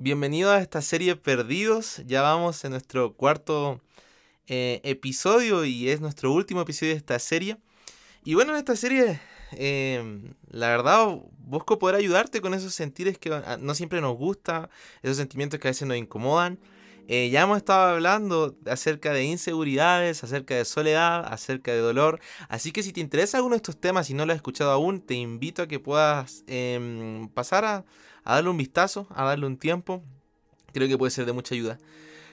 bienvenido a esta serie Perdidos. Ya vamos en nuestro cuarto eh, episodio y es nuestro último episodio de esta serie. Y bueno, en esta serie, em, la verdad, busco poder ayudarte con esos sentires que ah, no siempre nos gusta, esos sentimientos que a veces nos incomodan. Eh, ya hemos estado hablando acerca de inseguridades, acerca de soledad, acerca de dolor. Así que si te interesa alguno de estos temas y no lo has escuchado aún, te invito a que puedas em, pasar a, a darle un vistazo, a darle un tiempo. Creo que puede ser de mucha ayuda.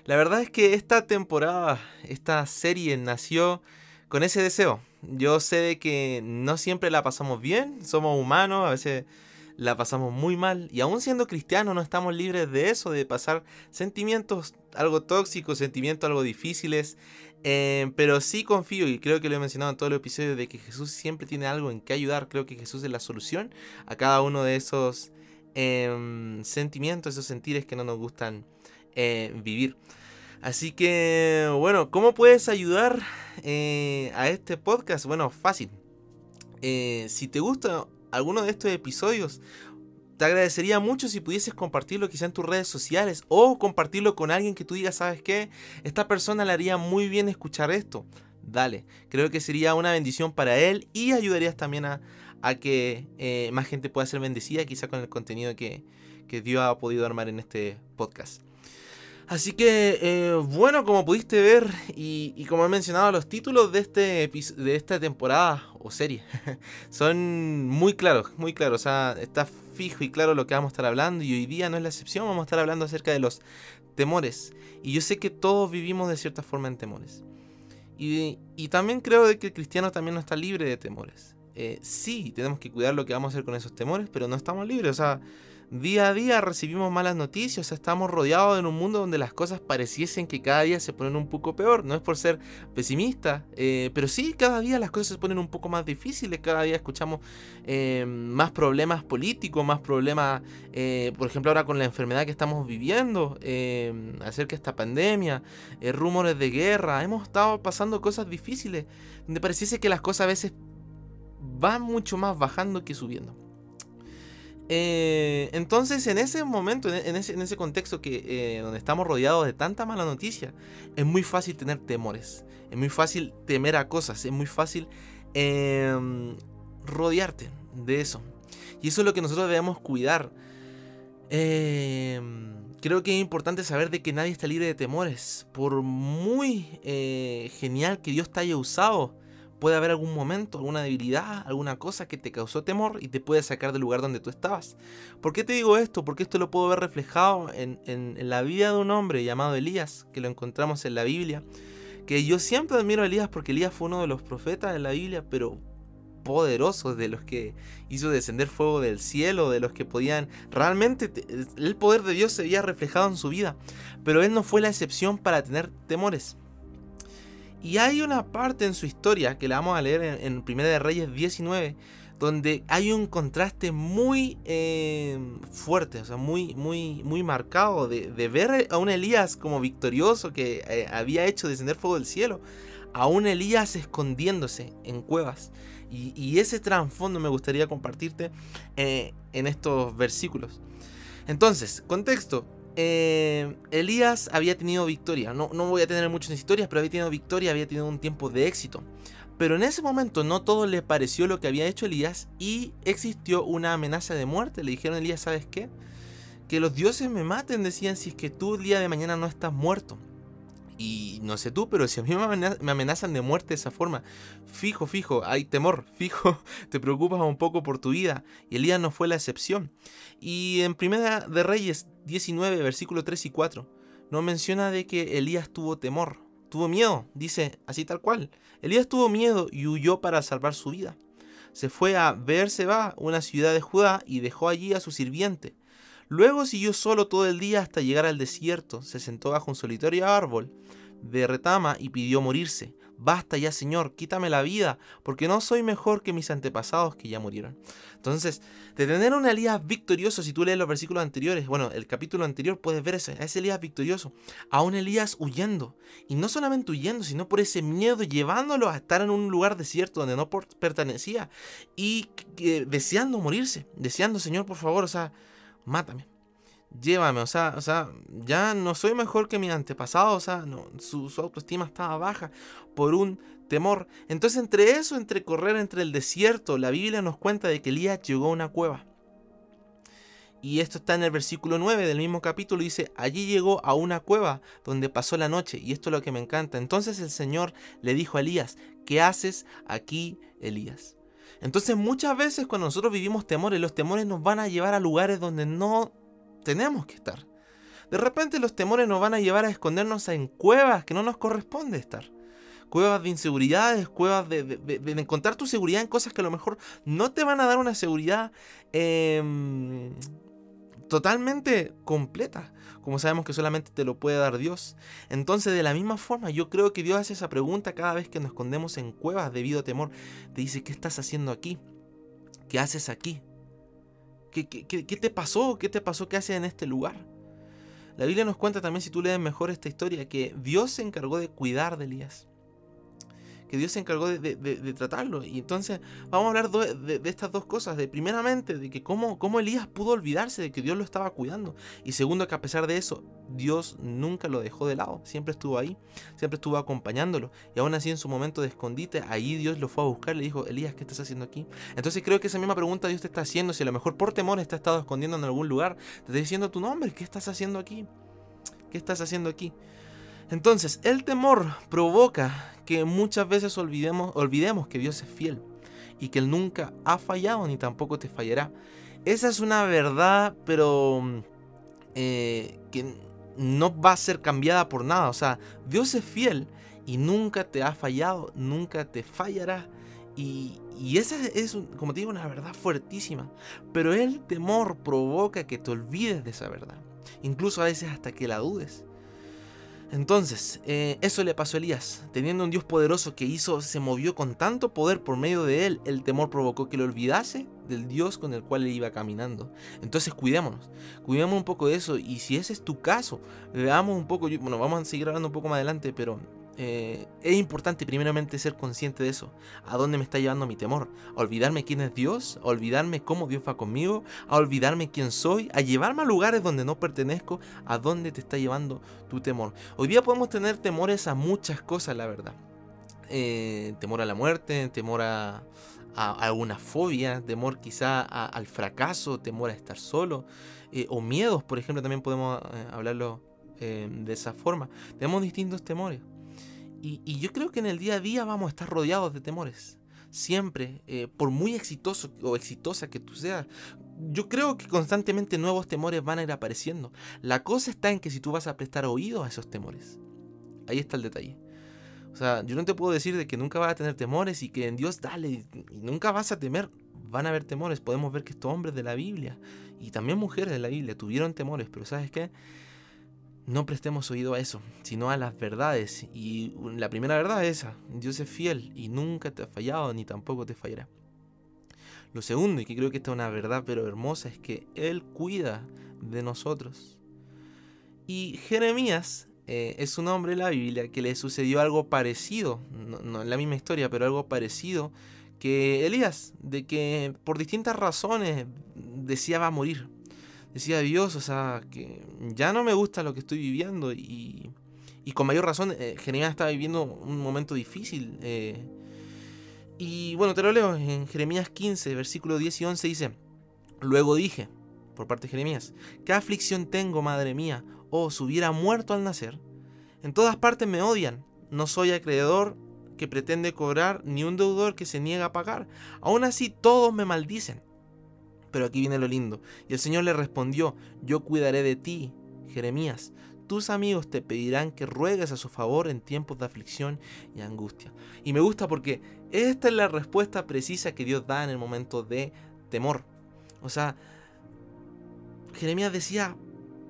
La verdad es que esta temporada, esta serie nació con ese deseo. Yo sé de que no siempre la pasamos bien, somos humanos, a veces la pasamos muy mal y aún siendo cristianos no estamos libres de eso, de pasar sentimientos algo tóxicos, sentimientos algo difíciles, eh, pero sí confío y creo que lo he mencionado en todo el episodio de que Jesús siempre tiene algo en que ayudar, creo que Jesús es la solución a cada uno de esos Em, sentimientos, esos sentires que no nos gustan eh, vivir. Así que, bueno, ¿cómo puedes ayudar eh, a este podcast? Bueno, fácil. Eh, si te gusta alguno de estos episodios, te agradecería mucho si pudieses compartirlo quizá en tus redes sociales o compartirlo con alguien que tú digas, ¿sabes qué? Esta persona le haría muy bien escuchar esto. Dale, creo que sería una bendición para él y ayudarías también a, a que eh, más gente pueda ser bendecida, quizá con el contenido que, Dios ha podido armar en este podcast. Así que, eh, bueno, como pudiste ver y, como he mencionado, los títulos de, este de esta temporada o serie son muy claros, muy claros. O sea, está fijo y claro lo que vamos a estar hablando y hoy día no es la excepción, vamos a estar hablando acerca de los temores. Y yo sé que todos vivimos de cierta forma en temores. Y, y también creo de que el cristiano también no está libre de temores. Eh, sí, tenemos que cuidar lo que vamos a hacer con esos temores, pero no estamos libres. O sea, día a día recibimos malas noticias, o sea, estamos rodeados en un mundo donde las cosas pareciesen que cada día se ponen un poco peor. No es por ser pesimista, eh, pero sí, cada día las cosas se ponen un poco más difíciles, cada día escuchamos eh, más problemas políticos, más problemas, por ejemplo, ahora con la enfermedad que estamos viviendo, acerca de esta pandemia, rumores de guerra, hemos estado pasando cosas difíciles, donde pareciese que las cosas a veces va mucho más bajando que subiendo. Eh, entonces, en ese momento, en ese, contexto que, eh, donde estamos rodeados de tanta mala noticia, es muy fácil tener temores, es muy fácil temer a cosas, es muy fácil em, rodearte de eso. Y eso es lo que nosotros debemos cuidar. Em, creo que es importante saber de que nadie está libre de temores. Por muy eh, genial que Dios te haya usado puede haber algún momento, alguna debilidad, alguna cosa que te causó temor y te puede sacar del lugar donde tú estabas. ¿Por qué te digo esto? Porque esto lo puedo ver reflejado en, la vida de un hombre llamado Elías, que lo encontramos en la Biblia. Que yo siempre admiro a Elías porque Elías fue uno de los profetas de la Biblia, pero poderosos, de los que hizo descender fuego del cielo, de los que podían realmente el poder de Dios se había reflejado en su vida. Pero él no fue la excepción para tener temores. Y hay una parte en su historia que la vamos a leer en, Primera de Reyes 19, donde hay un contraste muy eh, fuerte, o sea, muy, muy, muy marcado de, ver a un Elías como victorioso que eh, había hecho descender fuego del cielo, a un Elías escondiéndose en cuevas. Y, ese trasfondo me gustaría compartirte eh, en estos versículos. Entonces, contexto, eh, Elías había tenido victoria. No, no voy a tener muchas historias, pero había tenido victoria, había tenido un tiempo de éxito. Pero en ese momento no todo le pareció lo que había hecho Elías y existió una amenaza de muerte. Le dijeron a Elías, ¿sabes qué? Que los dioses me maten, decían, si es que tú el día de mañana no estás muerto. Y no sé tú, pero si a mí me amenazan de muerte de esa forma, fijo, fijo, hay temor, fijo, te preocupas un poco por tu vida. Y Elías no fue la excepción. Y en Primera de Reyes 19, versículo 3 y 4, no menciona de que Elías tuvo temor, tuvo miedo, dice así tal cual. Elías tuvo miedo y huyó para salvar su vida. Se fue a Beerseba, una ciudad de Judá, y dejó allí a su sirviente. Luego siguió solo todo el día hasta llegar al desierto, se sentó bajo un solitario árbol de retama y pidió morirse. Basta ya, Señor, quítame la vida, porque no soy mejor que mis antepasados que ya murieron. Entonces, de tener un Elías victorioso, si tú lees los versículos anteriores, bueno, el capítulo anterior, puedes ver eso, a ese Elías victorioso, a un Elías huyendo. Y no solamente huyendo, sino por ese miedo, llevándolo a estar en un lugar desierto donde no pertenecía y deseando morirse, deseando, Señor, por favor, o sea, mátame. llévame, o sea, o sea, ya no soy mejor que mi antepasado, o sea, no, su, su, autoestima estaba baja por un temor. Entonces entre eso, entre correr entre el desierto, la Biblia nos cuenta de que Elías llegó a una cueva. Y esto está en el versículo 9 del mismo capítulo. Dice, allí llegó a una cueva donde pasó la noche. Y esto es lo que me encanta. Entonces el Señor le dijo a Elías, ¿qué haces aquí, Elías? Entonces muchas veces cuando nosotros vivimos temores, los temores nos van a llevar a lugares donde no tenemos que estar. De repente los temores nos van a llevar a escondernos en cuevas que no nos corresponde estar. Cuevas de inseguridades, cuevas de, encontrar tu seguridad en cosas que a lo mejor no te van a dar una seguridad em, totalmente completa, como sabemos que solamente te lo puede dar Dios. Entonces, de la misma forma, yo creo que Dios hace esa pregunta cada vez que nos escondemos en cuevas debido a temor. Te dice, ¿qué estás haciendo aquí? ¿Qué haces aquí? ¿Qué, te pasó? ¿Qué te pasó? ¿Qué haces en este lugar? La Biblia nos cuenta también, si tú lees mejor esta historia, que Dios se encargó de cuidar de Elías que Dios se encargó de, tratarlo. Y entonces vamos a hablar de, estas dos cosas. De primeramente, de que cómo, cómo Elías pudo olvidarse de que Dios lo estaba cuidando. Y segundo, que a pesar de eso, Dios nunca lo dejó de lado. Siempre estuvo ahí, siempre estuvo acompañándolo. Y aún así en su momento de escondite, ahí Dios lo fue a buscar. Le dijo, Elías, ¿qué estás haciendo aquí? Entonces creo que esa misma pregunta Dios te está haciendo. Si a lo mejor por temor está estado escondiendo en algún lugar, te está diciendo tu nombre, ¿qué estás haciendo aquí? ¿Qué estás haciendo aquí? Entonces, el temor provoca que muchas veces olvidemos, olvidemos que Dios es fiel y que Él nunca ha fallado ni tampoco te fallará. Esa es una verdad, pero eh, que no va a ser cambiada por nada. O sea, Dios es fiel y nunca te ha fallado, nunca te fallará. Y, y esa es, como te digo, una verdad fuertísima. Pero el temor provoca que te olvides de esa verdad. Incluso a veces hasta que la dudes. Entonces, eh, eso le pasó a Elías. Teniendo un Dios poderoso que hizo, se movió con tanto poder por medio de él, el temor provocó que lo olvidase del Dios con el cual él iba caminando. Entonces, cuidémonos, cuidemos un poco de eso. Y si ese es tu caso, veamos un poco, bueno, vamos a seguir hablando un poco más adelante, pero eh, es importante primeramente ser consciente de eso. ¿A dónde me está llevando mi temor? ¿A olvidarme quién es Dios? ¿A olvidarme cómo Dios va conmigo? ¿A olvidarme quién soy? ¿A llevarme a lugares donde no pertenezco? ¿A dónde te está llevando tu temor? Hoy día podemos tener temores a muchas cosas, la verdad. Eh, temor a la muerte, temor a, alguna fobia, temor quizá al fracaso, temor a estar solo, eh, o miedos, por ejemplo, también podemos hablarlo de esa forma. Tenemos distintos temores. Y, yo creo que en el día a día vamos a estar rodeados de temores. Siempre, eh, por muy exitoso o exitosa que tú seas, yo creo que constantemente nuevos temores van a ir apareciendo. La cosa está en que si tú vas a prestar oído a esos temores. Ahí está el detalle. O sea, yo no te puedo decir de que nunca vas a tener temores y que en Dios dale y nunca vas a temer. Van a haber temores. Podemos ver que estos hombres de la Biblia y también mujeres de la Biblia tuvieron temores, pero ¿sabes qué? No prestemos oído a eso, sino a las verdades. Y la primera verdad es esa, Dios es fiel y nunca te ha fallado ni tampoco te fallará. Lo segundo, y que creo que esta es una verdad pero hermosa, es que Él cuida de nosotros. Y Jeremías eh, es un hombre en la Biblia que le sucedió algo parecido, no, no en la misma historia, pero algo parecido que Elías, de que por distintas razones deseaba morir decía Dios, o sea, que ya no me gusta lo que estoy viviendo y, y con mayor razón eh, Jeremías estaba viviendo un momento difícil. Eh, y bueno, te lo leo en Jeremías 15, versículo 10 y 11 dice, luego dije, por parte de Jeremías, ¿qué aflicción tengo, madre mía? Oh, si hubiera muerto al nacer. En todas partes me odian, no soy acreedor que pretende cobrar, ni un deudor que se niega a pagar. Aún así todos me maldicen. Pero aquí viene lo lindo. Y el Señor le respondió, yo cuidaré de ti, Jeremías. Tus amigos te pedirán que ruegues a su favor en tiempos de aflicción y angustia. Y me gusta porque esta es la respuesta precisa que Dios da en el momento de temor. O sea, Jeremías decía,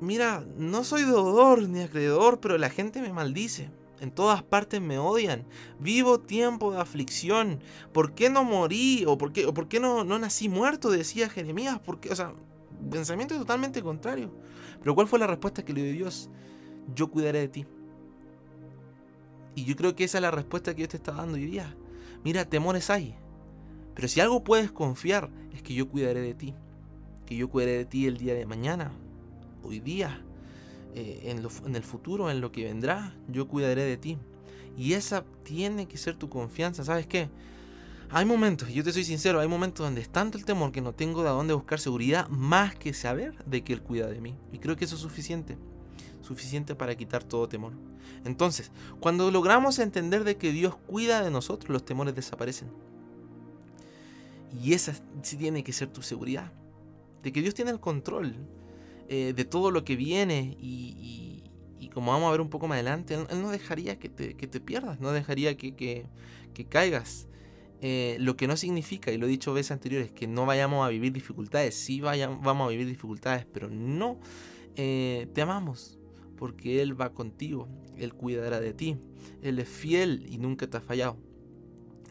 mira, no soy deudor ni acreedor, pero la gente me maldice. En todas partes me odian. Vivo tiempo de aflicción. ¿Por qué no morí? ¿O por qué, o por qué no, no nací muerto? Decía Jeremías. Porque, o sea, pensamiento totalmente contrario. Pero ¿cuál fue la respuesta que le dio Dios? Yo cuidaré de ti. Y yo creo que esa es la respuesta que Dios te está dando hoy día. Mira, temores hay. Pero si algo puedes confiar es que yo cuidaré de ti. Que yo cuidaré de ti el día de mañana. hoy día, eh, en, en el futuro, en lo que vendrá, yo cuidaré de ti. Y esa tiene que ser tu confianza. ¿Sabes qué? Hay momentos, y yo te soy sincero, hay momentos donde es tanto el temor que no tengo de dónde buscar seguridad más que saber de que Él cuida de mí. Y creo que eso es suficiente. Suficiente para quitar todo temor. Entonces, cuando logramos entender de que Dios cuida de nosotros, los temores desaparecen. Y esa sí tiene que ser tu seguridad. De que Dios tiene el control eh, de todo lo que viene y, como vamos a ver un poco más adelante, Él, no dejaría que te, pierdas, no dejaría que, que caigas. Eh, lo que no significa, y lo he dicho veces anteriores, que no vayamos a vivir dificultades. Sí vamos a vivir dificultades, pero no eh, te amamos, porque Él va contigo, Él cuidará de ti, Él es fiel y nunca te ha fallado.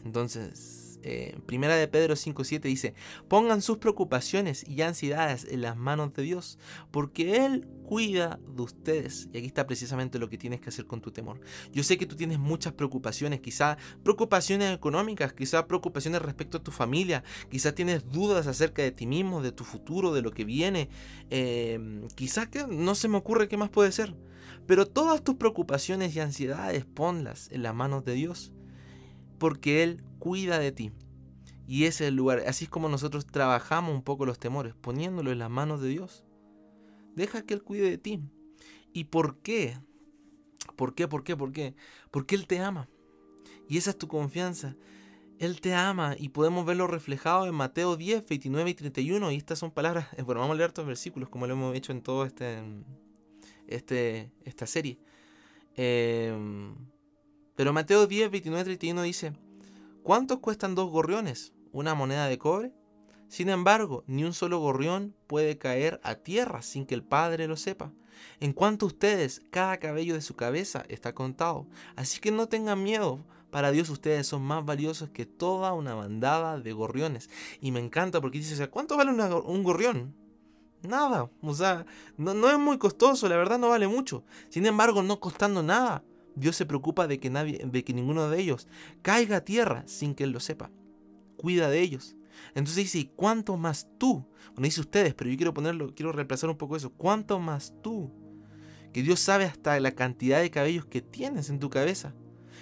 Entonces, eh, primera de Pedro 5.7 dice, pongan sus preocupaciones y ansiedades en las manos de Dios, porque Él cuida de ustedes. Y aquí está precisamente lo que tienes que hacer con tu temor. Yo sé que tú tienes muchas preocupaciones, quizá preocupaciones económicas, quizá preocupaciones respecto a tu familia, quizá tienes dudas acerca de ti mismo, de tu futuro, de lo que viene. Eh, quizá que no se me ocurre qué más puede ser. Pero todas tus preocupaciones y ansiedades ponlas en las manos de Dios porque Él cuida de ti. Y ese es el lugar, así es como nosotros trabajamos un poco los temores, poniéndolo en las manos de Dios. Deja que Él cuide de ti. ¿Y por qué? ¿Por qué? ¿Por qué? ¿Por qué? Porque Él te ama. Y esa es tu confianza. Él te ama y podemos verlo reflejado en Mateo 10, 29 y 31. Y estas son palabras, bueno, vamos a leer estos versículos como lo hemos hecho en toda este, este, esta serie. Eh, pero Mateo 10, 29, 31 dice, ¿cuántos cuestan dos gorriones? ¿Una moneda de cobre? Sin embargo, ni un solo gorrión puede caer a tierra sin que el Padre lo sepa. En cuanto a ustedes, cada cabello de su cabeza está contado. Así que no tengan miedo. Para Dios ustedes son más valiosos que toda una bandada de gorriones. Y me encanta porque dice, ¿cuánto vale un gorrión? Nada. O sea, no, no es muy costoso, la verdad no vale mucho. Sin embargo, no costando nada. Dios se preocupa de que, nadie, de que ninguno de ellos caiga a tierra sin que Él lo sepa. Cuida de ellos. Entonces dice, ¿y cuánto más tú? Bueno, dice ustedes, pero yo quiero ponerlo, quiero reemplazar un poco eso. ¿Cuánto más tú? Que Dios sabe hasta la cantidad de cabellos que tienes en tu cabeza.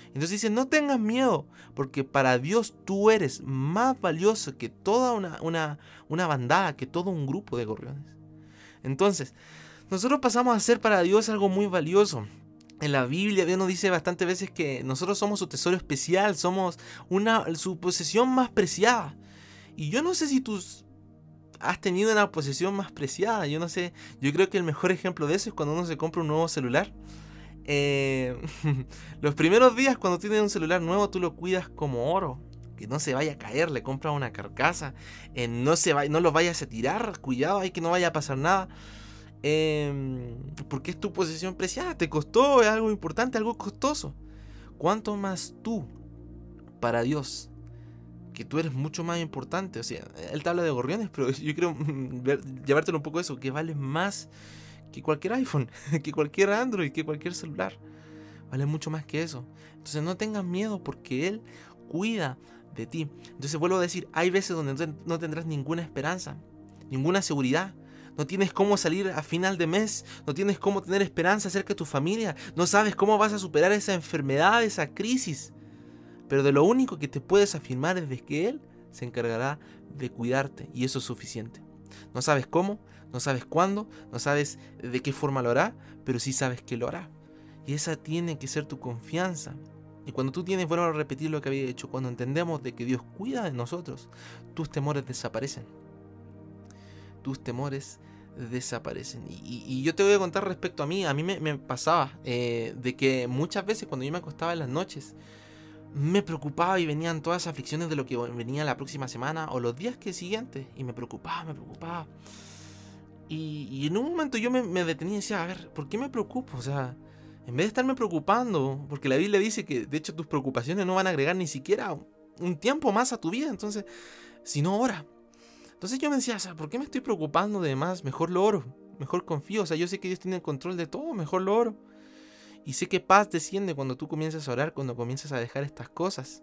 Entonces dice, no tengas miedo, porque para Dios tú eres más valioso que toda una, una, una bandada, que todo un grupo de gorriones. Entonces, nosotros pasamos a ser para Dios algo muy valioso en la Biblia Dios nos dice bastantes veces que nosotros somos su tesoro especial, somos una, su posesión más preciada. Y yo no sé si tú has tenido una posesión más preciada, yo no sé, yo creo que el mejor ejemplo de eso es cuando uno se compra un nuevo celular. Eh, los primeros días cuando tienes un celular nuevo tú lo cuidas como oro, que no se vaya a caer, le compras una carcasa, eh, no, se no lo vayas a tirar, cuidado, hay que no vaya a pasar nada. Em, porque es tu posesión preciada, te costó, es algo importante, algo costoso. ¿Cuánto más tú para Dios? Que tú eres mucho más importante. O sea, él te habla de gorriones, pero yo quiero llevártelo un poco eso, que vale más que cualquier iPhone, que cualquier Android, que cualquier celular. Vale mucho más que eso. Entonces no tengas miedo porque Él cuida de ti. Entonces vuelvo a decir, hay veces donde no tendrás ninguna esperanza, ninguna seguridad no tienes cómo salir a final de mes, no tienes cómo tener esperanza acerca de tu familia, no sabes cómo vas a superar esa enfermedad, esa crisis. Pero de lo único que te puedes afirmar es de que Él se encargará de cuidarte y eso es suficiente. No sabes cómo, no sabes cuándo, no sabes de qué forma lo hará, pero sí sabes que lo hará. Y esa tiene que ser tu confianza. Y cuando tú tienes, bueno, a repetir lo que había hecho, cuando entendemos de que Dios cuida de nosotros, tus temores desaparecen tus temores desaparecen. Y, yo te voy a contar respecto a mí, a mí me, pasaba eh, de que muchas veces cuando yo me acostaba en las noches, me preocupaba y venían todas las aflicciones de lo que venía la próxima semana o los días que siguientes, y me preocupaba, me preocupaba. Y, en un momento yo me, detenía y decía, a ver, ¿por qué me preocupo? O sea, en vez de estarme preocupando, porque la Biblia dice que de hecho tus preocupaciones no van a agregar ni siquiera un tiempo más a tu vida, entonces, si no, ora, entonces yo me decía, ¿por qué me estoy preocupando de más? Mejor lo oro, mejor confío, o sea, yo sé que Dios tiene el control de todo, mejor lo oro. Y sé que paz desciende cuando tú comienzas a orar, cuando comienzas a dejar estas cosas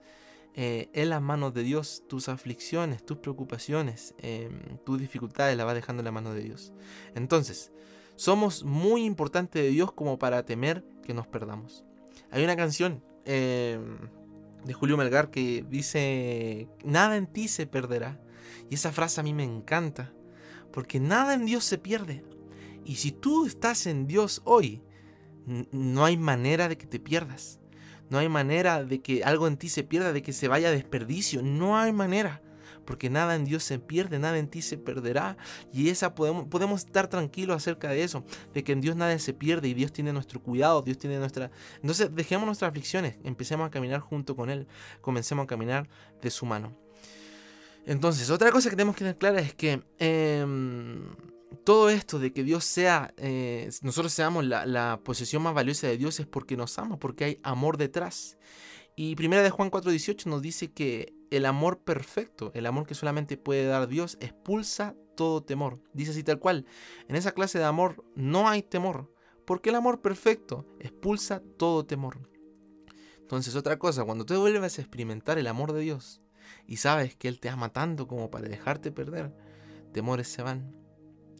eh, en las manos de Dios, tus aflicciones, tus preocupaciones, em, tus dificultades las vas dejando en la mano de Dios. Entonces, Somos muy importantes de Dios como para temer que nos perdamos. Hay una canción em, de Julio Melgar que dice, nada en ti se perderá. Y esa frase a mí me encanta, porque nada en Dios se pierde. Y si tú estás en Dios hoy, no hay manera de que te pierdas. No hay manera de que algo en ti se pierda, de que se vaya a desperdicio. No hay manera. Porque nada en Dios se pierde, nada en ti se perderá. Y esa podemos, podemos estar tranquilos acerca de eso. De que en Dios nada se pierde y Dios tiene nuestro cuidado, Dios tiene nuestra... Entonces dejemos nuestras aflicciones, empecemos a caminar junto con Él. Comencemos a caminar de su mano. Entonces, otra cosa que tenemos que tener clara es que... Em, todo esto de que Dios sea, eh, nosotros seamos la, posesión más valiosa de Dios es porque nos ama, porque hay amor detrás. Y primera de Juan 4:18 nos dice que el amor perfecto, el amor que solamente puede dar Dios, expulsa todo temor. Dice así tal cual, en esa clase de amor no hay temor, porque el amor perfecto expulsa todo temor. Entonces otra cosa, cuando tú vuelves a experimentar el amor de Dios y sabes que Él te ama tanto como para dejarte perder, temores se van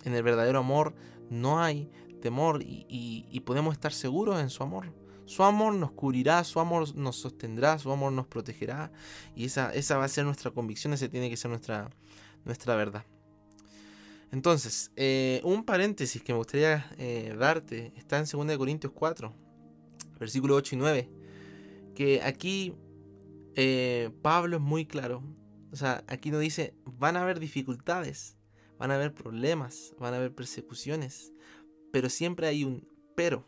en el verdadero amor no hay temor y, podemos estar seguros en su amor. Su amor nos cubrirá, su amor nos sostendrá, su amor nos protegerá. Y esa, esa va a ser nuestra convicción, esa tiene que ser nuestra, nuestra verdad. Entonces, eh, un paréntesis que me gustaría eh, darte está en 2 Corintios 4, versículo 8 y 9. Que aquí eh, Pablo es muy claro. O sea, aquí nos dice, van a haber dificultades, van a haber problemas, van a haber persecuciones, pero siempre hay un pero,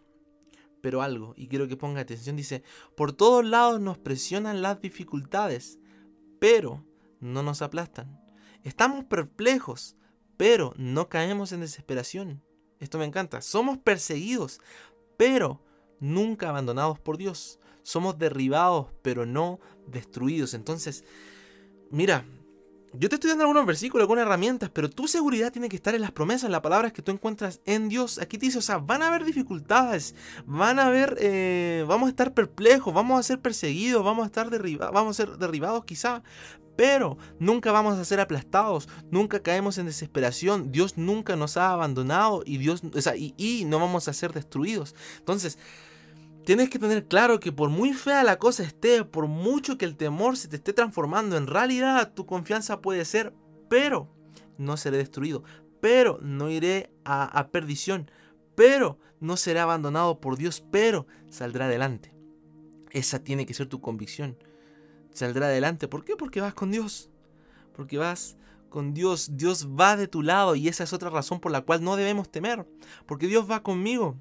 pero algo, y quiero que ponga atención, dice, por todos lados nos presionan las dificultades, pero no nos aplastan. Estamos perplejos, pero no caemos en desesperación. Esto me encanta. Somos perseguidos, pero nunca abandonados por Dios. Somos derribados, pero no destruidos. Entonces, mira, yo te estoy dando algunos versículos, algunas herramientas, pero tu seguridad tiene que estar en las promesas, en las palabras que tú encuentras en Dios. Aquí te dice, o sea, van a haber dificultades, van a haber, eh, vamos a estar perplejos, vamos a ser perseguidos, vamos a estar derribados, vamos a ser derribados quizá, pero nunca vamos a ser aplastados, nunca caemos en desesperación, Dios nunca nos ha abandonado y Dios, o sea, y, y no vamos a ser destruidos. Entonces, Tienes que tener claro que por muy fea la cosa esté, por mucho que el temor se te esté transformando en realidad, tu confianza puede ser, pero no seré destruido, pero no iré a, perdición, pero no seré abandonado por Dios, pero saldrá adelante. Esa tiene que ser tu convicción. Saldrá adelante. ¿Por qué? Porque vas con Dios. Porque vas con Dios. Dios va de tu lado y esa es otra razón por la cual no debemos temer. Porque Dios va conmigo.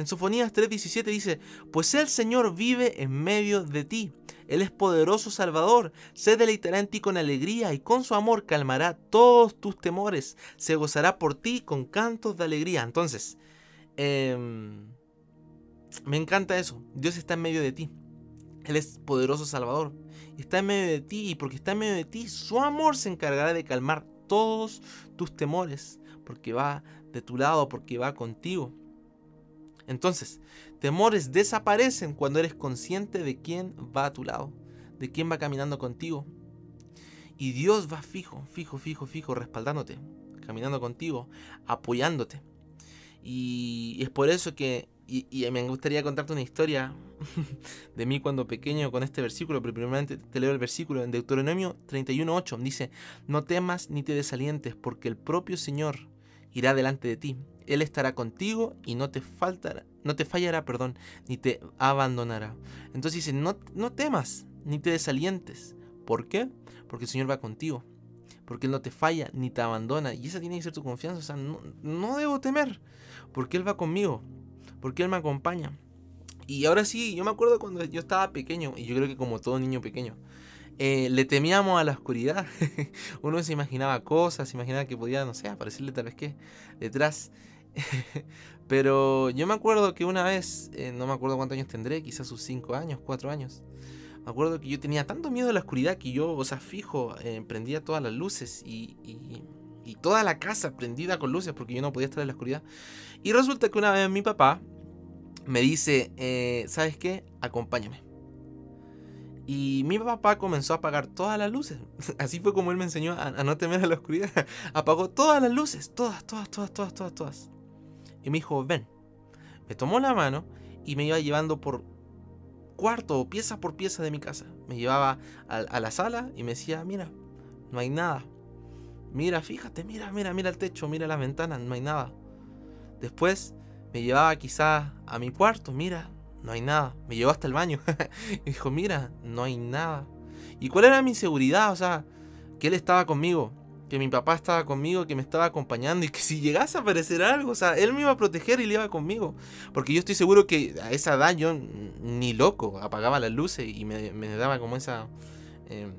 En Sofonías 3:17 dice, pues el Señor vive en medio de ti. Él es poderoso Salvador, se deleitará en ti con alegría y con su amor calmará todos tus temores, se gozará por ti con cantos de alegría. Entonces, em, me encanta eso, Dios está en medio de ti, Él es poderoso Salvador, está en medio de ti y porque está en medio de ti, su amor se encargará de calmar todos tus temores, porque va de tu lado, porque va contigo. Entonces, temores desaparecen cuando eres consciente de quién va a tu lado, de quién va caminando contigo. Y Dios va fijo, fijo, fijo, fijo, respaldándote, caminando contigo, apoyándote. Y es por eso que, y, me gustaría contarte una historia de mí cuando pequeño con este versículo, pero primeramente te leo el versículo en Deuteronomio 31.8. Dice, no temas ni te desalientes, porque el propio Señor irá delante de ti. Él estará contigo y no te faltará, no te fallará, perdón, ni te abandonará. Entonces dice, no, no temas, ni te desalientes. ¿Por qué? Porque el Señor va contigo. Porque Él no te falla, ni te abandona. Y esa tiene que ser tu confianza. O sea, no, debo temer. Porque Él va conmigo. Porque Él me acompaña. Y ahora sí, yo me acuerdo cuando yo estaba pequeño, y yo creo que como todo niño pequeño, eh, le temíamos a la oscuridad. Uno se imaginaba cosas, se imaginaba que podía, no sé, aparecerle tal vez que detrás. Pero yo me acuerdo que una vez, eh, no me acuerdo cuántos años tendré, quizás sus 5 años, 4 años. Me acuerdo que yo tenía tanto miedo a la oscuridad que yo, o sea, fijo, eh, prendía todas las luces y, y, toda la casa prendida con luces porque yo no podía estar en la oscuridad. Y resulta que una vez mi papá me dice, eh, ¿sabes qué? Acompáñame. Y mi papá comenzó a apagar todas las luces. Así fue como él me enseñó a, a no temer a la oscuridad. Apagó todas las luces, todas, todas, todas, todas, todas, todas. Y me dijo, ven. Me tomó la mano y me iba llevando por cuarto o pieza por pieza de mi casa. Me llevaba a, la sala y me decía, mira, no hay nada. Mira, fíjate, mira, mira, mira el techo, mira las ventanas, no hay nada. Después me llevaba quizás a mi cuarto, mira, no hay nada. Me llevó hasta el baño. y dijo, mira, no hay nada. ¿Y cuál era mi seguridad? O sea, que él estaba conmigo, que mi papá estaba conmigo, que me estaba acompañando y que si llegase a aparecer algo, o sea, él me iba a proteger y le iba conmigo. Porque yo estoy seguro que a esa edad yo ni loco apagaba las luces y me, daba como esa... Em,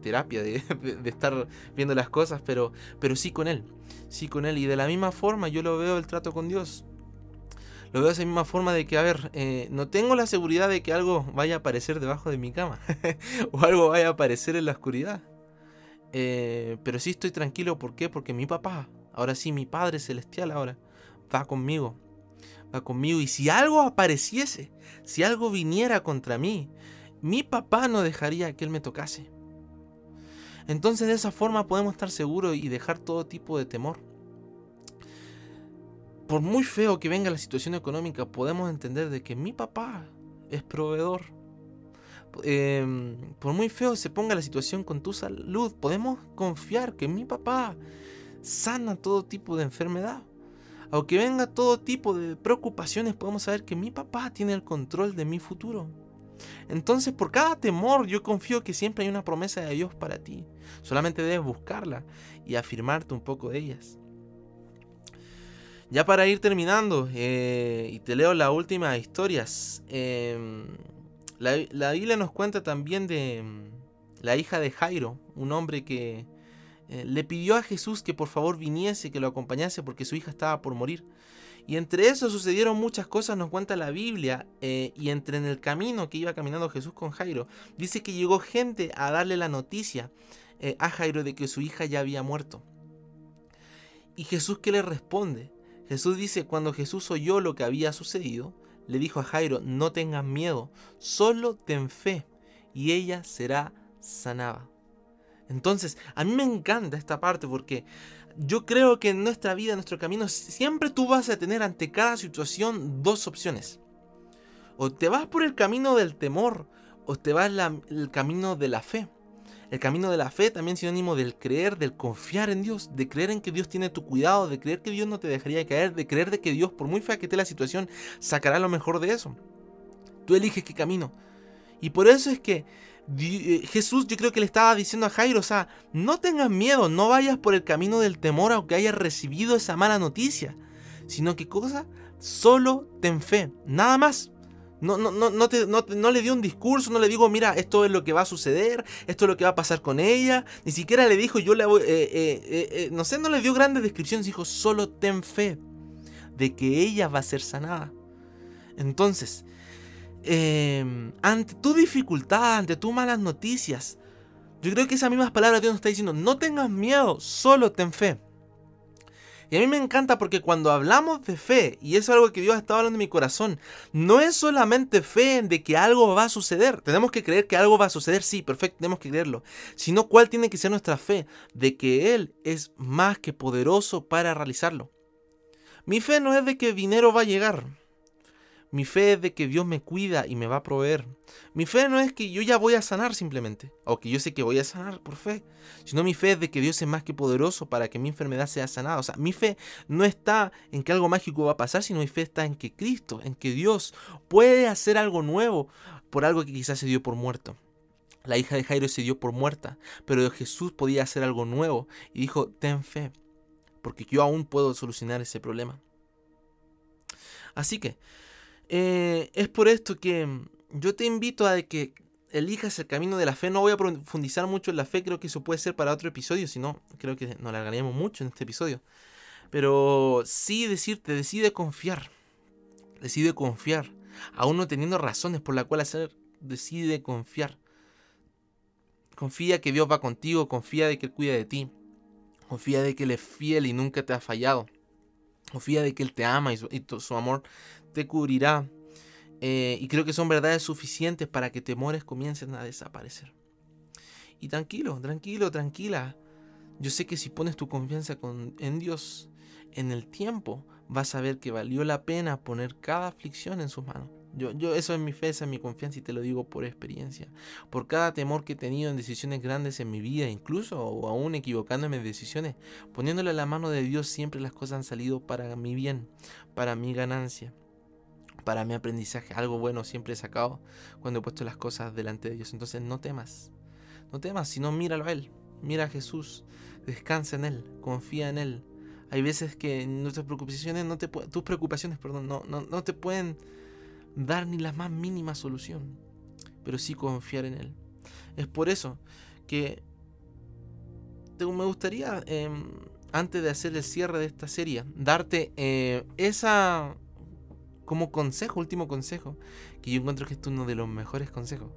terapia de, estar viendo las cosas, pero, pero sí con él, sí con él. Y de la misma forma yo lo veo el trato con Dios lo veo de esa misma forma de que, a ver, eh, no tengo la seguridad de que algo vaya a aparecer debajo de mi cama o algo vaya a aparecer en la oscuridad. Eh, pero sí estoy tranquilo, ¿por qué? Porque mi papá, ahora sí, mi Padre Celestial ahora, va conmigo. Va conmigo. Y si algo apareciese, si algo viniera contra mí, mi papá no dejaría que él me tocase. Entonces de esa forma podemos estar seguros y dejar todo tipo de temor por muy feo que venga la situación económica, podemos entender de que mi papá es proveedor. Em, por muy feo se ponga la situación con tu salud, podemos confiar que mi papá sana todo tipo de enfermedad. Aunque venga todo tipo de preocupaciones, podemos saber que mi papá tiene el control de mi futuro. Entonces, por cada temor, yo confío que siempre hay una promesa de Dios para ti. Solamente debes buscarla y afirmarte un poco de ellas. Ya para ir terminando, eh, y te leo las últimas historias. Em, la, Biblia nos cuenta también de em, la hija de Jairo, un hombre que eh, le pidió a Jesús que por favor viniese, que lo acompañase porque su hija estaba por morir. Y entre eso sucedieron muchas cosas, nos cuenta la Biblia, eh, y entre en el camino que iba caminando Jesús con Jairo, dice que llegó gente a darle la noticia a Jairo de que su hija ya había muerto. Y Jesús que le responde, Jesús dice, cuando Jesús oyó lo que había sucedido, le dijo a Jairo, no tengas miedo, solo ten fe y ella será sanada. Entonces, a mí me encanta esta parte porque yo creo que en nuestra vida, en nuestro camino, siempre tú vas a tener ante cada situación dos opciones. O te vas por el camino del temor o te vas el camino de la fe. El camino de la fe también es sinónimo del creer, del confiar en Dios, de creer en que Dios tiene tu cuidado, de creer que Dios no te dejaría caer, de creer de que Dios, por muy fea que esté la situación, sacará lo mejor de eso. Tú eliges qué camino. Y por eso es que eh, Jesús yo creo que le estaba diciendo a Jairo, o sea, no tengas miedo, no vayas por el camino del temor aunque hayas recibido esa mala noticia, sino que cosa, solo ten fe, nada más. No, no, no, no, te, no, le dio un discurso, no le digo, mira, esto es lo que va a suceder, esto es lo que va a pasar con ella. Ni siquiera le dijo, yo le voy. Eh, eh, eh, no sé, no le dio grandes descripciones, dijo, solo ten fe de que ella va a ser sanada. Entonces, em, ante tu dificultad, ante tus malas noticias, yo creo que esas mismas palabras Dios nos está diciendo, no tengas miedo, solo ten fe. Y a mí me encanta porque cuando hablamos de fe, y eso es algo que Dios está hablando en mi corazón, no es solamente fe de que algo va a suceder. Tenemos que creer que algo va a suceder, sí, perfecto, tenemos que creerlo. Sino cuál tiene que ser nuestra fe, de que Él es más que poderoso para realizarlo. Mi fe no es de que dinero va a llegar. Mi fe es de que Dios me cuida y me va a proveer. Mi fe no es que yo ya voy a sanar simplemente, o que yo sé que voy a sanar por fe, sino mi fe es de que Dios es más que poderoso para que mi enfermedad sea sanada. O sea, mi fe no está en que algo mágico va a pasar, sino mi fe está en que Cristo, en que Dios puede hacer algo nuevo por algo que quizás se dio por muerto. La hija de Jairo se dio por muerta, pero Jesús podía hacer algo nuevo y dijo, ten fe, porque yo aún puedo solucionar ese problema. Así que, eh, es por esto que mm, yo te invito a que elijas el camino de la fe. No voy a profundizar mucho en la fe, creo que eso puede ser para otro episodio, si no, creo que nos alargaríamos mucho en este episodio. Pero sí decirte, decide confiar. Decide confiar. Aún no teniendo razones por las cuales hacer, decide confiar. Confía que Dios va contigo, confía de que Él cuida de ti. Confía de que Él es fiel y nunca te ha fallado. Confía de que Él te ama y su amor te cubrirá. Eh, y creo que son verdades suficientes para que temores comiencen a desaparecer. Y tranquilo, tranquilo, tranquila. Yo sé que si pones tu confianza con, en Dios, en el tiempo, vas a ver que valió la pena poner cada aflicción en sus manos. Yo, yo, eso es mi fe, esa es mi confianza y te lo digo por experiencia. Por cada temor que he tenido en decisiones grandes en mi vida, incluso o aún equivocándome en decisiones, poniéndole la mano de Dios, siempre las cosas han salido para mi bien, para mi ganancia, para mi aprendizaje. Algo bueno siempre he sacado cuando he puesto las cosas delante de Dios. Entonces no temas, no temas, sino míralo a Él, mira a Jesús, descansa en Él, confía en Él. Hay veces que nuestras preocupaciones no te tus preocupaciones, perdón, no, no, no te pueden dar ni la más mínima solución, pero sí confiar en Él. Es por eso que me gustaría, em, antes de hacer el cierre de esta serie, darte eh, esa como consejo, último consejo, que yo encuentro que es uno de los mejores consejos.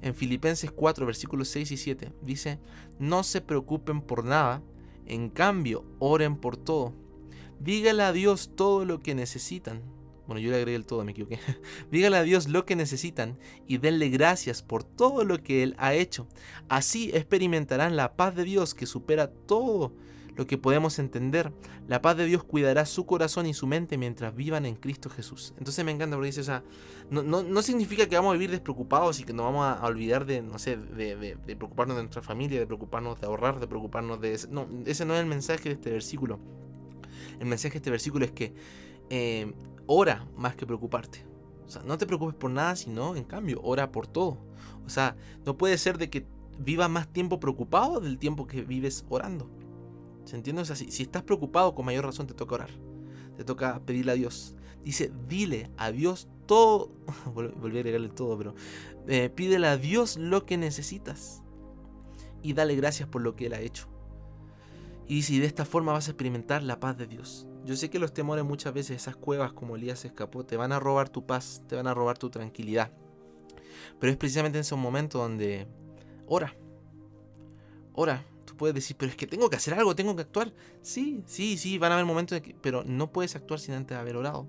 En Filipenses 4, versículos 6 y 7, dice, no se preocupen por nada, en cambio, oren por todo. Dígale a Dios todo lo que necesitan bueno, yo le agregué el todo, me equivoqué. Dígale a Dios lo que necesitan y denle gracias por todo lo que Él ha hecho. Así experimentarán la paz de Dios que supera todo lo que podemos entender. La paz de Dios cuidará su corazón y su mente mientras vivan en Cristo Jesús. Entonces me encanta porque dice, o sea, no, no, significa que vamos a vivir despreocupados y que nos vamos a, olvidar de, no sé, de, de, preocuparnos de nuestra familia, de preocuparnos de ahorrar, de preocuparnos de... No, ese no es el mensaje de este versículo. El mensaje de este versículo es que eh, ora más que preocuparte. O sea, no te preocupes por nada, sino en cambio, ora por todo. O sea, no puede ser de que vivas más tiempo preocupado del tiempo que vives orando. ¿Se entiende? Si, estás preocupado, con mayor razón te toca orar. Te toca pedirle a Dios. Dice, dile a Dios todo. Volví a agregarle todo, pero eh, pídele a Dios lo que necesitas. Y dale gracias por lo que Él ha hecho. Y si de esta forma vas a experimentar la paz de Dios. Yo sé que los temores muchas veces, esas cuevas como Elías escapó, te van a robar tu paz, te van a robar tu tranquilidad. Pero es precisamente en esos momentos donde ora. Ora. Tú puedes decir, pero es que tengo que hacer algo, tengo que actuar. Sí, sí, sí, van a haber momentos de que, pero no puedes actuar sin antes haber orado.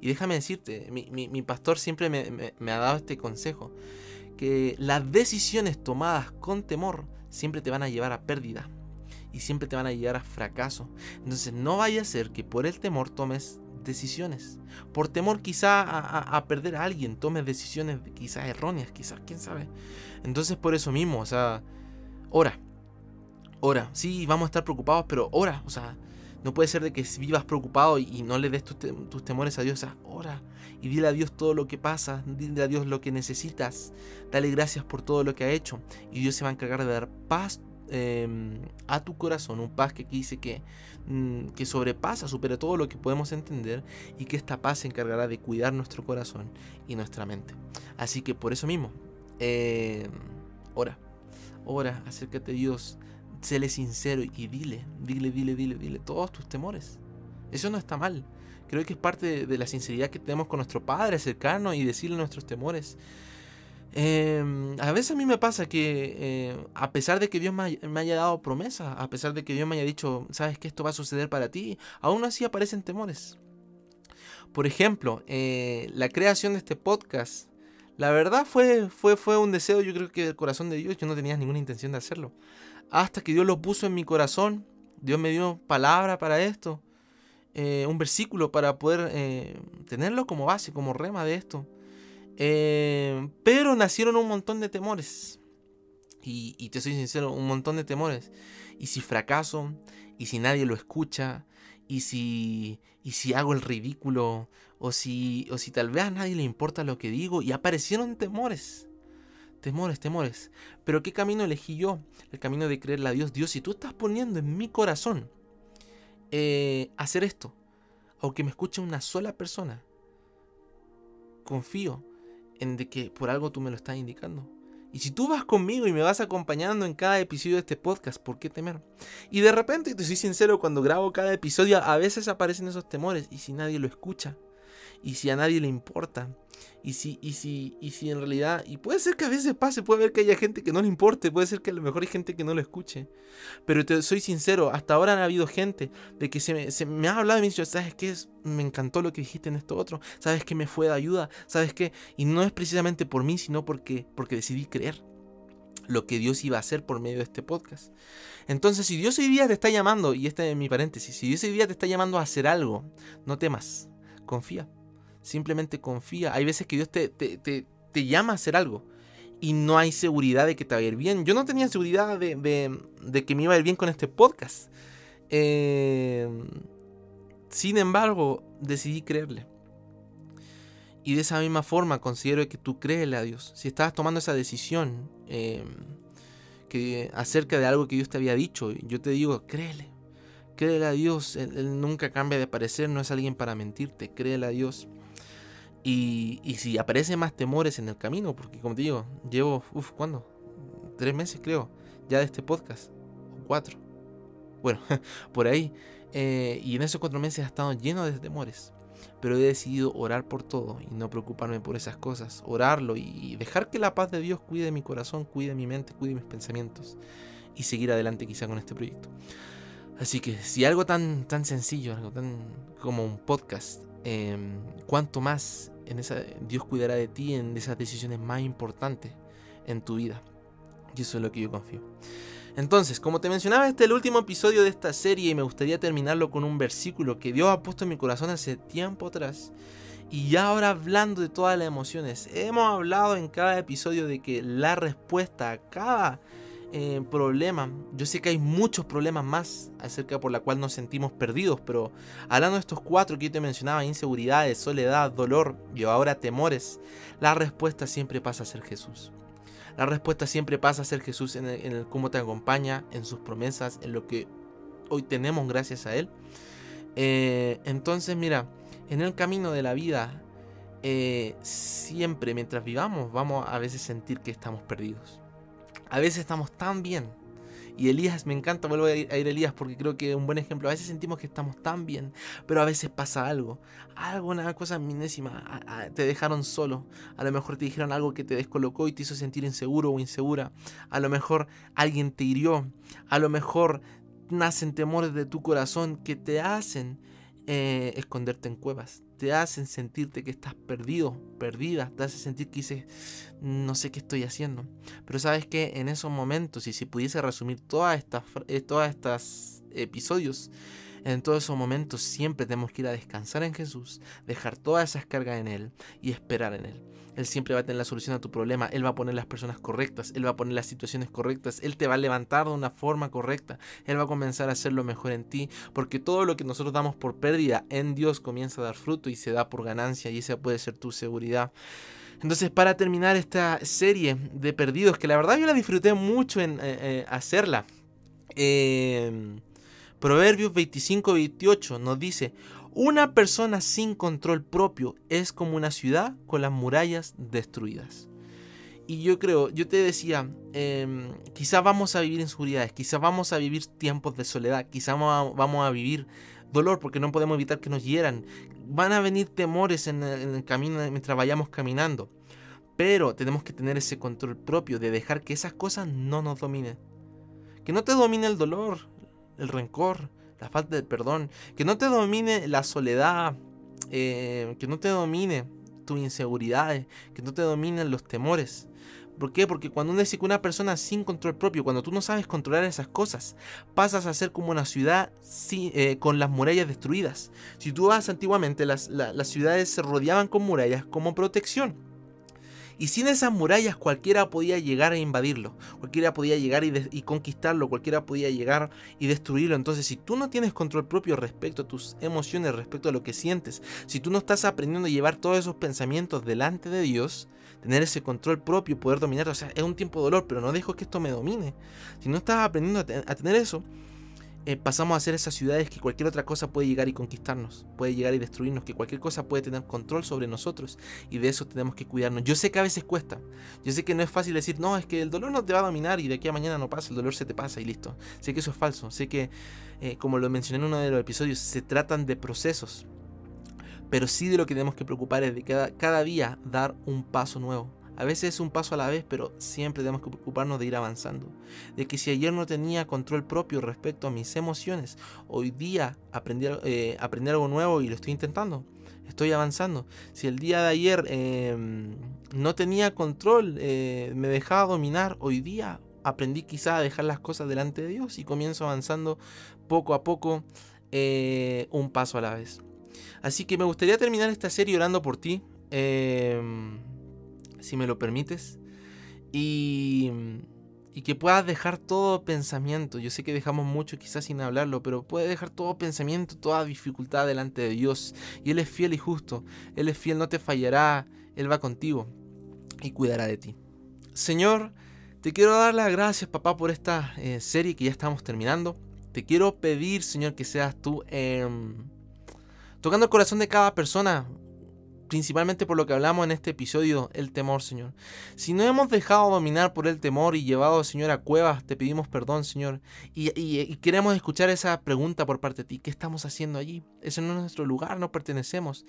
Y déjame decirte, mi, pastor siempre me ha dado este consejo, que las decisiones tomadas con temor siempre te van a llevar a pérdida y siempre te van a llevar a fracaso. Entonces no vaya a ser que por el temor tomes decisiones. Por temor quizá a, perder a alguien, tomes decisiones quizás erróneas, quizás, quién sabe. Entonces por eso mismo, o sea, ora. Ora. Sí, vamos a estar preocupados, pero ora. O sea, no puede ser de que vivas preocupado y, no le des tus, temores a Dios. O sea, ora y dile a Dios todo lo que pasa. Dile a Dios lo que necesitas. Dale gracias por todo lo que ha hecho. Y Dios se va a encargar de dar paz Em, a tu corazón, un paz que dice que, mm, que sobrepasa, supera todo lo que podemos entender y que esta paz se encargará de cuidar nuestro corazón y nuestra mente. Así que por eso mismo, em, ora, ora, acércate a Dios, séle sincero y dile, dile, dile, dile, dile todos tus temores. Eso no está mal. Creo que es parte de, la sinceridad que tenemos con nuestro Padre, acercarnos y decirle nuestros temores. Em, a veces a mí me pasa que eh, a pesar de que Dios me, haya dado promesa, a pesar de que Dios me haya dicho, sabes que esto va a suceder para ti, aún así aparecen temores. Por ejemplo, eh, la creación de este podcast, la verdad fue, fue, fue un deseo, yo creo que del corazón de Dios, yo no tenía ninguna intención de hacerlo. Hasta que Dios lo puso en mi corazón, Dios me dio palabra para esto, eh, un versículo para poder tenerlo como base, como rema de esto. Eh, pero nacieron un montón de temores. Y, te soy sincero, un montón de temores. Y si fracaso, y si nadie lo escucha, y si, y si hago el ridículo, o si, o si tal vez a nadie le importa lo que digo, y aparecieron temores. Temores, temores. Pero ¿qué camino elegí yo? El camino de creerle a Dios. Dios, si tú estás poniendo en mi corazón eh, hacer esto, aunque me escuche una sola persona, confío de que por algo tú me lo estás indicando. Y si tú vas conmigo y me vas acompañando en cada episodio de este podcast, ¿por qué temer? Y de repente, te soy sincero, cuando grabo cada episodio, a veces aparecen esos temores. ¿Y si nadie lo escucha? ¿Y si a nadie le importa? Y si, y si, y si en realidad, y puede ser que a veces pase, puede haber que haya gente que no le importe, puede ser que a lo mejor hay gente que no lo escuche. Pero te soy sincero, hasta ahora ha habido gente de que se me, ha hablado y me ha dicho, ¿sabes qué? Me encantó lo que dijiste en esto otro, ¿sabes qué? Me fue de ayuda, ¿sabes qué? Y no es precisamente por mí, sino porque, porque decidí creer. lo que Dios iba a hacer por medio de este podcast. Entonces, si Dios hoy día te está llamando, y este es mi paréntesis, si Dios hoy día te está llamando a hacer algo, no temas, confía. Simplemente confía. Hay veces que Dios te, te, llama a hacer algo y no hay seguridad de que te va a ir bien. Yo no tenía seguridad de, de, que me iba a ir bien con este podcast. Eh, sin embargo, decidí creerle. Y de esa misma forma considero que tú créele a Dios. Si estabas tomando esa decisión em, que, acerca de algo que Dios te había dicho, yo te digo, créele. Créele a Dios. Él, nunca cambia de parecer, no es alguien para mentirte. Créele a Dios. Y, si aparecen más temores en el camino, porque como te digo, llevo, uff, ¿cuándo? Tres meses creo, ya de este podcast. cuatro. Bueno, por ahí. Eh, y en esos cuatro meses ha estado lleno de temores pero he decidido orar por todo y no preocuparme por esas cosas, orarlo y dejar que la paz de Dios cuide mi corazón, cuide mi mente, cuide mis pensamientos y seguir adelante quizá con este proyecto. Así que si algo tan, tan sencillo, algo tan como un podcast, eh, cuanto más en esa, Dios cuidará de ti en esas decisiones más importantes en tu vida. Y eso es lo que yo confío. Entonces, como te mencionaba, este es el último episodio de esta serie y me gustaría terminarlo con un versículo que Dios ha puesto en mi corazón hace tiempo atrás. Y ya ahora hablando de todas las emociones, hemos hablado en cada episodio de que la respuesta a cada eh, problema, yo sé que hay muchos problemas más acerca por la cual nos sentimos perdidos, pero hablando de estos cuatro que yo te mencionaba, inseguridades, soledad, dolor y ahora temores, la respuesta siempre pasa a ser Jesús. La respuesta siempre pasa a ser Jesús en el, cómo te acompaña, en sus promesas, en lo que hoy tenemos gracias a Él. Eh, entonces, mira, en el camino de la vida, eh, siempre mientras vivamos, vamos a veces sentir que estamos perdidos. A veces estamos tan bien y Elías, me encanta, vuelvo a ir, a Elías porque creo que es un buen ejemplo. A veces sentimos que estamos tan bien, pero a veces pasa algo. Algo, una cosa minésima. te dejaron solo. A lo mejor te dijeron algo que te descolocó y te hizo sentir inseguro o insegura. A lo mejor alguien te hirió. A lo mejor nacen temores de tu corazón que te hacen eh, esconderte en cuevas. Te hacen sentirte que estás perdido, perdida. Te hacen sentir que dices, no sé qué estoy haciendo. Pero sabes que en esos momentos, y si pudiese resumir todas estas, eh, todas estas episodios, en todos esos momentos siempre tenemos que ir a descansar en Jesús, dejar todas esas cargas en Él y esperar en Él. Él siempre va a tener la solución a tu problema, Él va a poner las personas correctas, Él va a poner las situaciones correctas, Él te va a levantar de una forma correcta, Él va a comenzar a hacer lo mejor en ti, porque todo lo que nosotros damos por pérdida en Dios comienza a dar fruto y se da por ganancia y esa puede ser tu seguridad. Entonces, para terminar esta serie de perdidos, que la verdad yo la disfruté mucho en eh, eh, hacerla, eh, Proverbios 25-28 nos dice, una persona sin control propio es como una ciudad con las murallas destruidas. Y yo creo, yo te decía, eh, quizás vamos a vivir inseguridades, quizás vamos a vivir tiempos de soledad, quizás vamos a, vivir dolor porque no podemos evitar que nos hieran. Van a venir temores en el, camino mientras vayamos caminando. Pero tenemos que tener ese control propio de dejar que esas cosas no nos dominen. Que no te domine el dolor, el rencor, la falta de perdón, que no te domine la soledad, eh, que no te domine tus inseguridades, que no te dominen los temores. ¿Por qué? Porque cuando uno dice que una persona sin control propio, cuando tú no sabes controlar esas cosas, pasas a ser como una ciudad eh, con las murallas destruidas. Si tú vas antiguamente, las ciudades se rodeaban con murallas como protección. Y sin esas murallas cualquiera podía llegar a invadirlo, cualquiera podía llegar y, conquistarlo, cualquiera podía llegar y destruirlo. Entonces si tú no tienes control propio respecto a tus emociones, respecto a lo que sientes, si tú no estás aprendiendo a llevar todos esos pensamientos delante de Dios, tener ese control propio, poder dominar, o sea, es un tiempo de dolor, pero no dejo que esto me domine. Si no estás aprendiendo a tener eso, eh, pasamos a ser esas ciudades que cualquier otra cosa puede llegar y conquistarnos, puede llegar y destruirnos, que cualquier cosa puede tener control sobre nosotros y de eso tenemos que cuidarnos. Yo sé que a veces cuesta, yo sé que no es fácil decir, no, es que el dolor no te va a dominar y de aquí a mañana no pasa, el dolor se te pasa y listo. Sé que eso es falso, sé que, eh, como lo mencioné en uno de los episodios, se tratan de procesos, pero sí de lo que tenemos que preocupar es de cada, cada día dar un paso nuevo a veces es un paso a la vez, pero siempre tenemos que preocuparnos de ir avanzando. De que si ayer no tenía control propio respecto a mis emociones, hoy día aprendí, eh, algo nuevo y lo estoy intentando. estoy avanzando. Si el día de ayer em, no tenía control, eh, me dejaba dominar, hoy día aprendí quizá a dejar las cosas delante de Dios y comienzo avanzando poco a poco, eh, un paso a la vez. Así que me gustaría terminar esta serie orando por ti, em, si me lo permites. Y y que puedas dejar todo pensamiento. Yo sé que dejamos mucho quizás sin hablarlo, pero puedes dejar todo pensamiento, toda dificultad delante de Dios. Y Él es fiel y justo. Él es fiel, no te fallará. Él va contigo y cuidará de ti. Señor, te quiero dar las gracias, papá, por esta eh, serie que ya estamos terminando. Te quiero pedir, Señor, que seas tú em, tocando el corazón de cada persona principalmente por lo que hablamos en este episodio, el temor, Señor. Si no hemos dejado dominar por el temor y llevado, Señor, a cuevas, te pedimos perdón, Señor. Y, queremos escuchar esa pregunta por parte de ti. ¿Qué estamos haciendo allí? Ese no es nuestro lugar, no pertenecemos.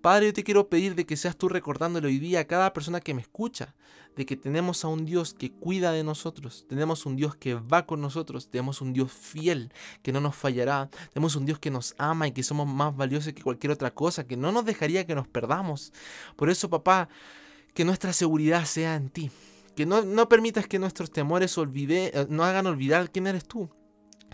Padre, yo te quiero pedir de que seas tú recordándole hoy día a cada persona que me escucha, de que tenemos a un Dios que cuida de nosotros, tenemos un Dios que va con nosotros, tenemos un Dios fiel que no nos fallará, tenemos un Dios que nos ama y que somos más valiosos que cualquier otra cosa, que no nos dejaría que nos perdamos. Por eso, papá, que nuestra seguridad sea en ti. Que no, no permitas que nuestros temores olvide, eh, no hagan olvidar quién eres tú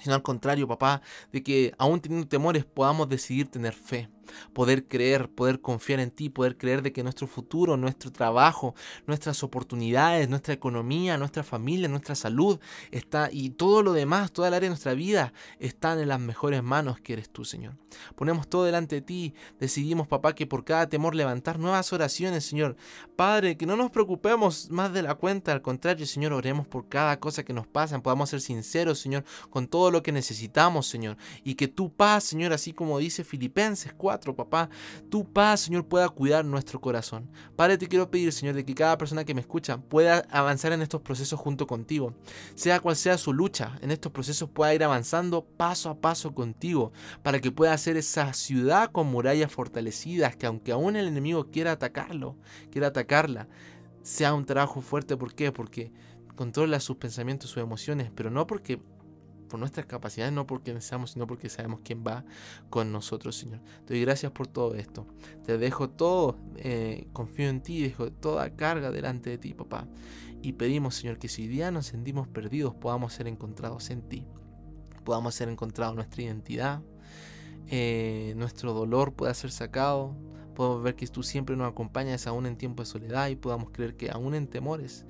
sino al contrario, papá, de que aún teniendo temores podamos decidir tener fe poder creer, poder confiar en ti, poder creer de que nuestro futuro, nuestro trabajo, nuestras oportunidades, nuestra economía, nuestra familia, nuestra salud está y todo lo demás, toda el área de nuestra vida están en las mejores manos que eres tú, Señor. Ponemos todo delante de ti, decidimos, papá, que por cada temor levantar nuevas oraciones, Señor. Padre, que no nos preocupemos más de la cuenta, al contrario, Señor, oremos por cada cosa que nos pasa, podamos ser sinceros, Señor, con todo lo que necesitamos, Señor, y que tu paz, Señor, así como dice Filipenses 4, papá, tu paz, Señor, pueda cuidar nuestro corazón. Padre, te quiero pedir, Señor, de que cada persona que me escucha pueda avanzar en estos procesos junto contigo. Sea cual sea su lucha, en estos procesos pueda ir avanzando paso a paso contigo, para que pueda hacer esa ciudad con murallas fortalecidas, que aunque aún el enemigo quiera atacarlo, quiera atacarla, sea un trabajo fuerte. ¿Por qué? Porque controla sus pensamientos, sus emociones, pero no porque por nuestras capacidades, no porque deseamos, sino porque sabemos quién va con nosotros, Señor. Te doy gracias por todo esto. Te dejo todo, eh, confío en ti, dejo toda carga delante de ti, papá. Y pedimos, Señor, que si día nos sentimos perdidos, podamos ser encontrados en ti. Podamos ser encontrados nuestra identidad, eh, nuestro dolor pueda ser sacado, podemos ver que tú siempre nos acompañas aún en tiempo de soledad y podamos creer que aún en temores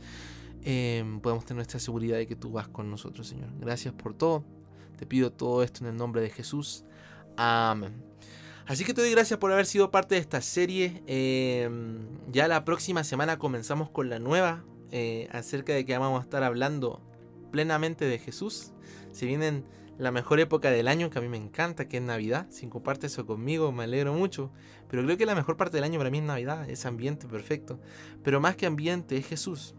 Em, podemos tener nuestra seguridad de que tú vas con nosotros, Señor. Gracias por todo. Te pido todo esto en el nombre de Jesús. Amén. Así que te doy gracias por haber sido parte de esta serie. Em, ya la próxima semana comenzamos con la nueva eh, acerca de que vamos a estar hablando plenamente de Jesús. Si vienen la mejor época del año que a mí me encanta, que es Navidad. Si compartes eso conmigo, me alegro mucho. Pero creo que la mejor parte del año para mí es Navidad, es ambiente perfecto. Pero más que ambiente es Jesús.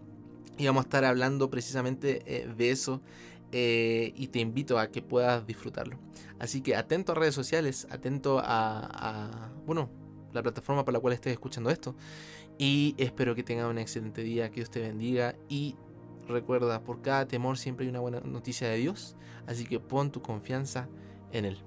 Y vamos a estar hablando precisamente eh, de eso eh, y te invito a que puedas disfrutarlo. Así que atento a redes sociales, atento a, bueno, la plataforma por la cual estés escuchando esto. Y espero que tengas un excelente día, que Dios te bendiga y recuerda, por cada temor siempre hay una buena noticia de Dios. Así que pon tu confianza en Él.